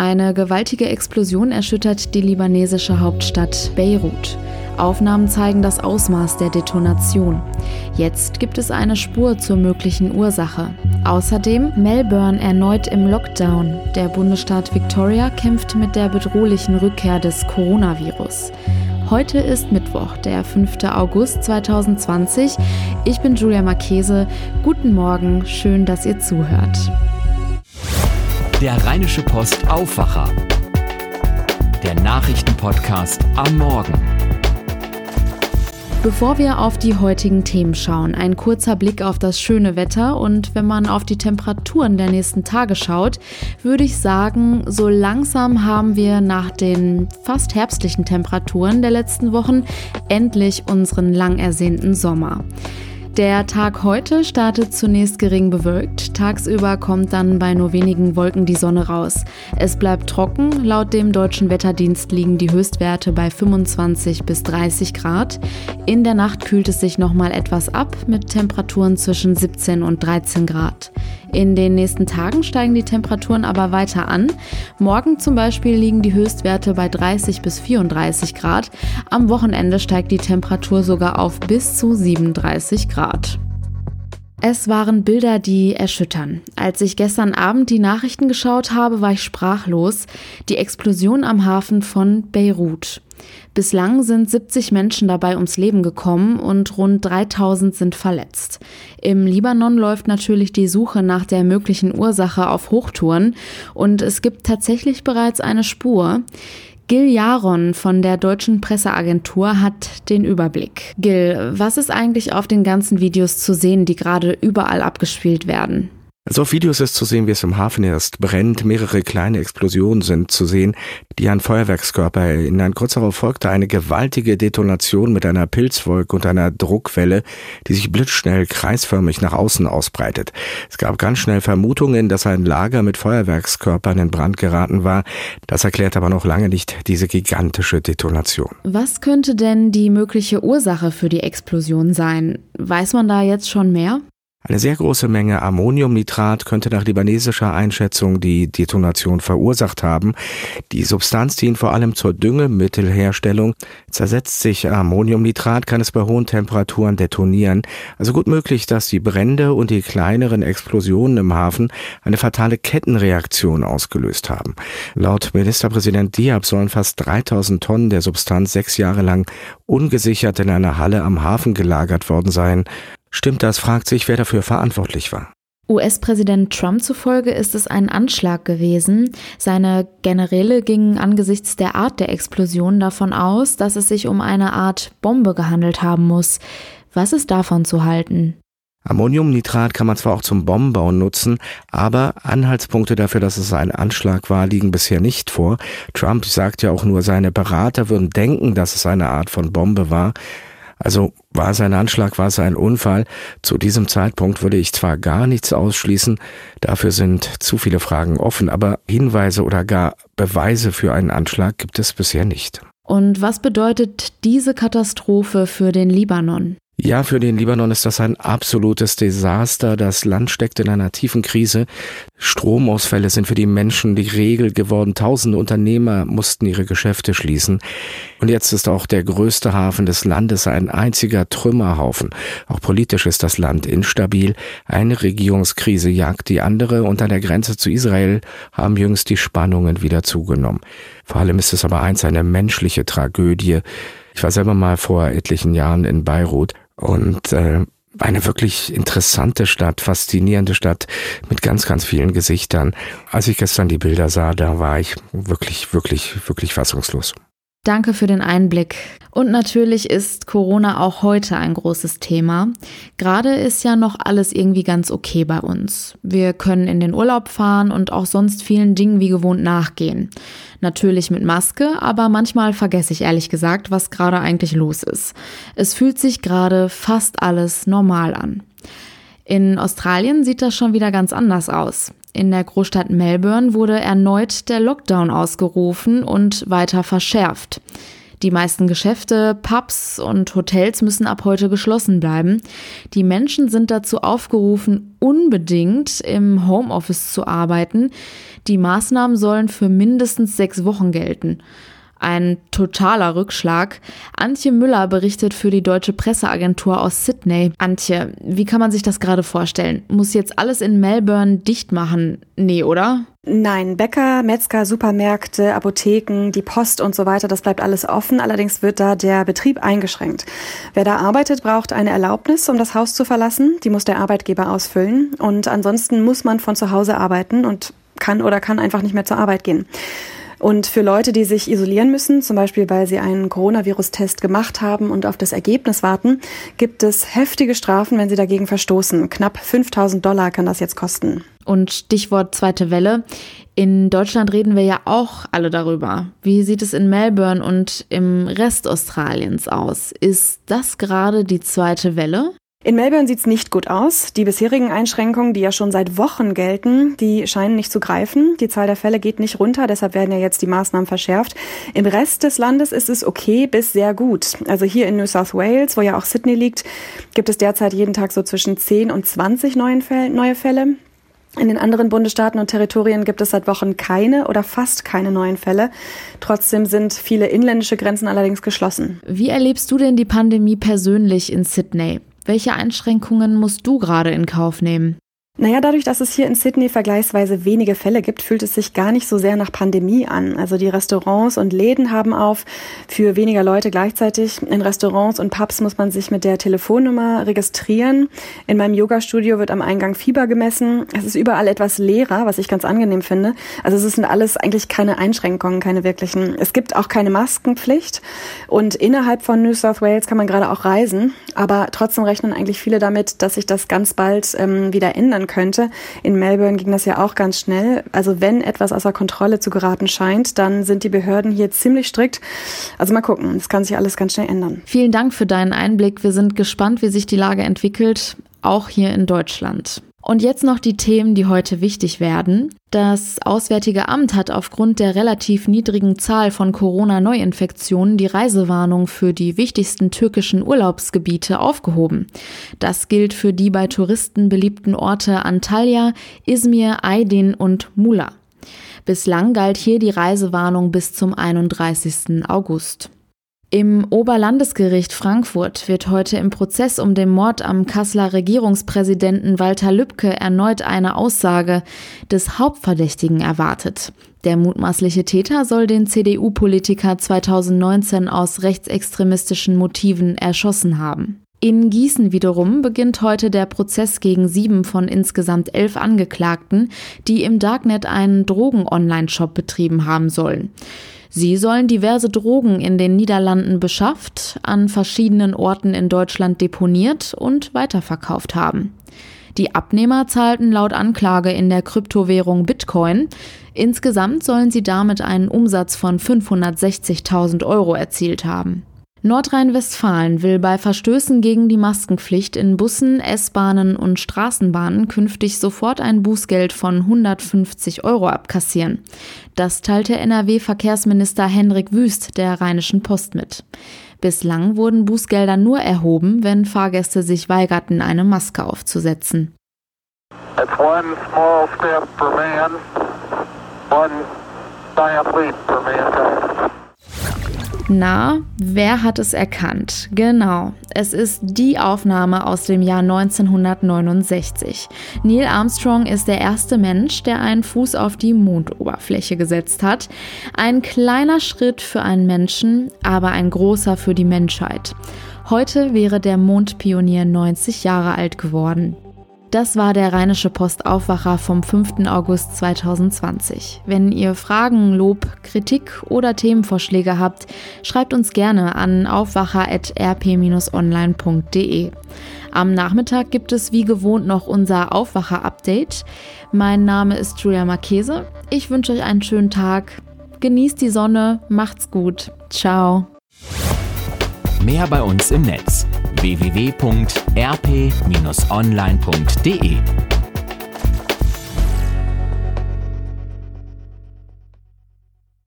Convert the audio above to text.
Eine gewaltige Explosion erschüttert die libanesische Hauptstadt Beirut. Aufnahmen zeigen das Ausmaß der Detonation. Jetzt gibt es eine Spur zur möglichen Ursache. Außerdem Melbourne erneut im Lockdown. Der Bundesstaat Victoria kämpft mit der bedrohlichen Rückkehr des Coronavirus. Heute ist Mittwoch, der 5. August 2020. Ich bin Julia Marchese. Guten Morgen, schön, dass ihr zuhört. Der Rheinische Post Aufwacher. Der Nachrichtenpodcast am Morgen. Bevor wir auf die heutigen Themen schauen, ein kurzer Blick auf das schöne Wetter und wenn man auf die Temperaturen der nächsten Tage schaut, würde ich sagen, so langsam haben wir nach den fast herbstlichen Temperaturen der letzten Wochen endlich unseren lang ersehnten Sommer. Der Tag heute startet zunächst gering bewölkt. Tagsüber kommt dann bei nur wenigen Wolken die Sonne raus. Es bleibt trocken. Laut dem deutschen Wetterdienst liegen die Höchstwerte bei 25 bis 30 Grad. In der Nacht kühlt es sich nochmal etwas ab mit Temperaturen zwischen 17 und 13 Grad. In den nächsten Tagen steigen die Temperaturen aber weiter an. Morgen zum Beispiel liegen die Höchstwerte bei 30 bis 34 Grad. Am Wochenende steigt die Temperatur sogar auf bis zu 37 Grad. Es waren Bilder, die erschüttern. Als ich gestern Abend die Nachrichten geschaut habe, war ich sprachlos. Die Explosion am Hafen von Beirut. Bislang sind 70 Menschen dabei ums Leben gekommen und rund 3000 sind verletzt. Im Libanon läuft natürlich die Suche nach der möglichen Ursache auf Hochtouren und es gibt tatsächlich bereits eine Spur. Gil Jaron von der deutschen Presseagentur hat den Überblick. Gil, was ist eigentlich auf den ganzen Videos zu sehen, die gerade überall abgespielt werden? Also auf Videos ist zu sehen, wie es im Hafen erst brennt. Mehrere kleine Explosionen sind zu sehen, die an Feuerwerkskörper erinnern. Kurz darauf folgte eine gewaltige Detonation mit einer Pilzwolke und einer Druckwelle, die sich blitzschnell kreisförmig nach außen ausbreitet. Es gab ganz schnell Vermutungen, dass ein Lager mit Feuerwerkskörpern in Brand geraten war. Das erklärt aber noch lange nicht diese gigantische Detonation. Was könnte denn die mögliche Ursache für die Explosion sein? Weiß man da jetzt schon mehr? Eine sehr große Menge Ammoniumnitrat könnte nach libanesischer Einschätzung die Detonation verursacht haben. Die Substanz dient vor allem zur Düngemittelherstellung. Zersetzt sich Ammoniumnitrat, kann es bei hohen Temperaturen detonieren. Also gut möglich, dass die Brände und die kleineren Explosionen im Hafen eine fatale Kettenreaktion ausgelöst haben. Laut Ministerpräsident Diab sollen fast 3000 Tonnen der Substanz sechs Jahre lang ungesichert in einer Halle am Hafen gelagert worden sein. Stimmt das, fragt sich, wer dafür verantwortlich war. US-Präsident Trump zufolge ist es ein Anschlag gewesen. Seine Generäle gingen angesichts der Art der Explosion davon aus, dass es sich um eine Art Bombe gehandelt haben muss. Was ist davon zu halten? Ammoniumnitrat kann man zwar auch zum Bombenbau nutzen, aber Anhaltspunkte dafür, dass es ein Anschlag war, liegen bisher nicht vor. Trump sagt ja auch nur, seine Berater würden denken, dass es eine Art von Bombe war. Also war es ein Anschlag, war es ein Unfall? Zu diesem Zeitpunkt würde ich zwar gar nichts ausschließen, dafür sind zu viele Fragen offen, aber Hinweise oder gar Beweise für einen Anschlag gibt es bisher nicht. Und was bedeutet diese Katastrophe für den Libanon? Ja, für den Libanon ist das ein absolutes Desaster. Das Land steckt in einer tiefen Krise. Stromausfälle sind für die Menschen die Regel geworden. Tausende Unternehmer mussten ihre Geschäfte schließen. Und jetzt ist auch der größte Hafen des Landes ein einziger Trümmerhaufen. Auch politisch ist das Land instabil. Eine Regierungskrise jagt die andere und an der Grenze zu Israel haben jüngst die Spannungen wieder zugenommen. Vor allem ist es aber eins eine menschliche Tragödie. Ich war selber mal vor etlichen Jahren in Beirut und äh, eine wirklich interessante Stadt, faszinierende Stadt mit ganz, ganz vielen Gesichtern. Als ich gestern die Bilder sah, da war ich wirklich, wirklich, wirklich fassungslos. Danke für den Einblick. Und natürlich ist Corona auch heute ein großes Thema. Gerade ist ja noch alles irgendwie ganz okay bei uns. Wir können in den Urlaub fahren und auch sonst vielen Dingen wie gewohnt nachgehen. Natürlich mit Maske, aber manchmal vergesse ich ehrlich gesagt, was gerade eigentlich los ist. Es fühlt sich gerade fast alles normal an. In Australien sieht das schon wieder ganz anders aus. In der Großstadt Melbourne wurde erneut der Lockdown ausgerufen und weiter verschärft. Die meisten Geschäfte, Pubs und Hotels müssen ab heute geschlossen bleiben. Die Menschen sind dazu aufgerufen, unbedingt im Homeoffice zu arbeiten. Die Maßnahmen sollen für mindestens sechs Wochen gelten. Ein totaler Rückschlag. Antje Müller berichtet für die deutsche Presseagentur aus Sydney. Antje, wie kann man sich das gerade vorstellen? Muss jetzt alles in Melbourne dicht machen? Nee, oder? Nein, Bäcker, Metzger, Supermärkte, Apotheken, die Post und so weiter, das bleibt alles offen. Allerdings wird da der Betrieb eingeschränkt. Wer da arbeitet, braucht eine Erlaubnis, um das Haus zu verlassen. Die muss der Arbeitgeber ausfüllen. Und ansonsten muss man von zu Hause arbeiten und kann oder kann einfach nicht mehr zur Arbeit gehen. Und für Leute, die sich isolieren müssen, zum Beispiel weil sie einen Coronavirus-Test gemacht haben und auf das Ergebnis warten, gibt es heftige Strafen, wenn sie dagegen verstoßen. Knapp 5000 Dollar kann das jetzt kosten. Und Stichwort zweite Welle. In Deutschland reden wir ja auch alle darüber. Wie sieht es in Melbourne und im Rest Australiens aus? Ist das gerade die zweite Welle? In Melbourne sieht's nicht gut aus. Die bisherigen Einschränkungen, die ja schon seit Wochen gelten, die scheinen nicht zu greifen. Die Zahl der Fälle geht nicht runter, deshalb werden ja jetzt die Maßnahmen verschärft. Im Rest des Landes ist es okay bis sehr gut. Also hier in New South Wales, wo ja auch Sydney liegt, gibt es derzeit jeden Tag so zwischen 10 und 20 neue Fälle. In den anderen Bundesstaaten und Territorien gibt es seit Wochen keine oder fast keine neuen Fälle. Trotzdem sind viele inländische Grenzen allerdings geschlossen. Wie erlebst du denn die Pandemie persönlich in Sydney? Welche Einschränkungen musst du gerade in Kauf nehmen? Naja, dadurch, dass es hier in Sydney vergleichsweise wenige Fälle gibt, fühlt es sich gar nicht so sehr nach Pandemie an. Also die Restaurants und Läden haben auf für weniger Leute gleichzeitig. In Restaurants und Pubs muss man sich mit der Telefonnummer registrieren. In meinem Yoga-Studio wird am Eingang Fieber gemessen. Es ist überall etwas leerer, was ich ganz angenehm finde. Also es sind alles eigentlich keine Einschränkungen, keine wirklichen. Es gibt auch keine Maskenpflicht. Und innerhalb von New South Wales kann man gerade auch reisen. Aber trotzdem rechnen eigentlich viele damit, dass sich das ganz bald ähm, wieder ändern könnte. In Melbourne ging das ja auch ganz schnell. Also wenn etwas außer Kontrolle zu geraten scheint, dann sind die Behörden hier ziemlich strikt. Also mal gucken, es kann sich alles ganz schnell ändern. Vielen Dank für deinen Einblick. Wir sind gespannt, wie sich die Lage entwickelt, auch hier in Deutschland. Und jetzt noch die Themen, die heute wichtig werden. Das Auswärtige Amt hat aufgrund der relativ niedrigen Zahl von Corona-Neuinfektionen die Reisewarnung für die wichtigsten türkischen Urlaubsgebiete aufgehoben. Das gilt für die bei Touristen beliebten Orte Antalya, Izmir, Aydin und Mula. Bislang galt hier die Reisewarnung bis zum 31. August. Im Oberlandesgericht Frankfurt wird heute im Prozess um den Mord am Kasseler Regierungspräsidenten Walter Lübcke erneut eine Aussage des Hauptverdächtigen erwartet. Der mutmaßliche Täter soll den CDU-Politiker 2019 aus rechtsextremistischen Motiven erschossen haben. In Gießen wiederum beginnt heute der Prozess gegen sieben von insgesamt elf Angeklagten, die im Darknet einen Drogen-Online-Shop betrieben haben sollen. Sie sollen diverse Drogen in den Niederlanden beschafft, an verschiedenen Orten in Deutschland deponiert und weiterverkauft haben. Die Abnehmer zahlten laut Anklage in der Kryptowährung Bitcoin. Insgesamt sollen sie damit einen Umsatz von 560.000 Euro erzielt haben. Nordrhein-Westfalen will bei Verstößen gegen die Maskenpflicht in Bussen, S-Bahnen und Straßenbahnen künftig sofort ein Bußgeld von 150 Euro abkassieren. Das teilte NRW-Verkehrsminister Henrik Wüst der Rheinischen Post mit. Bislang wurden Bußgelder nur erhoben, wenn Fahrgäste sich weigerten, eine Maske aufzusetzen. It's one small step for man, one giant leap for mankind. Na, wer hat es erkannt? Genau, es ist die Aufnahme aus dem Jahr 1969. Neil Armstrong ist der erste Mensch, der einen Fuß auf die Mondoberfläche gesetzt hat. Ein kleiner Schritt für einen Menschen, aber ein großer für die Menschheit. Heute wäre der Mondpionier 90 Jahre alt geworden. Das war der Rheinische Post Aufwacher vom 5. August 2020. Wenn ihr Fragen, Lob, Kritik oder Themenvorschläge habt, schreibt uns gerne an aufwacher.rp-online.de. Am Nachmittag gibt es wie gewohnt noch unser Aufwacher-Update. Mein Name ist Julia Marchese. Ich wünsche euch einen schönen Tag. Genießt die Sonne, macht's gut. Ciao. Mehr bei uns im Netz www.rp-online.de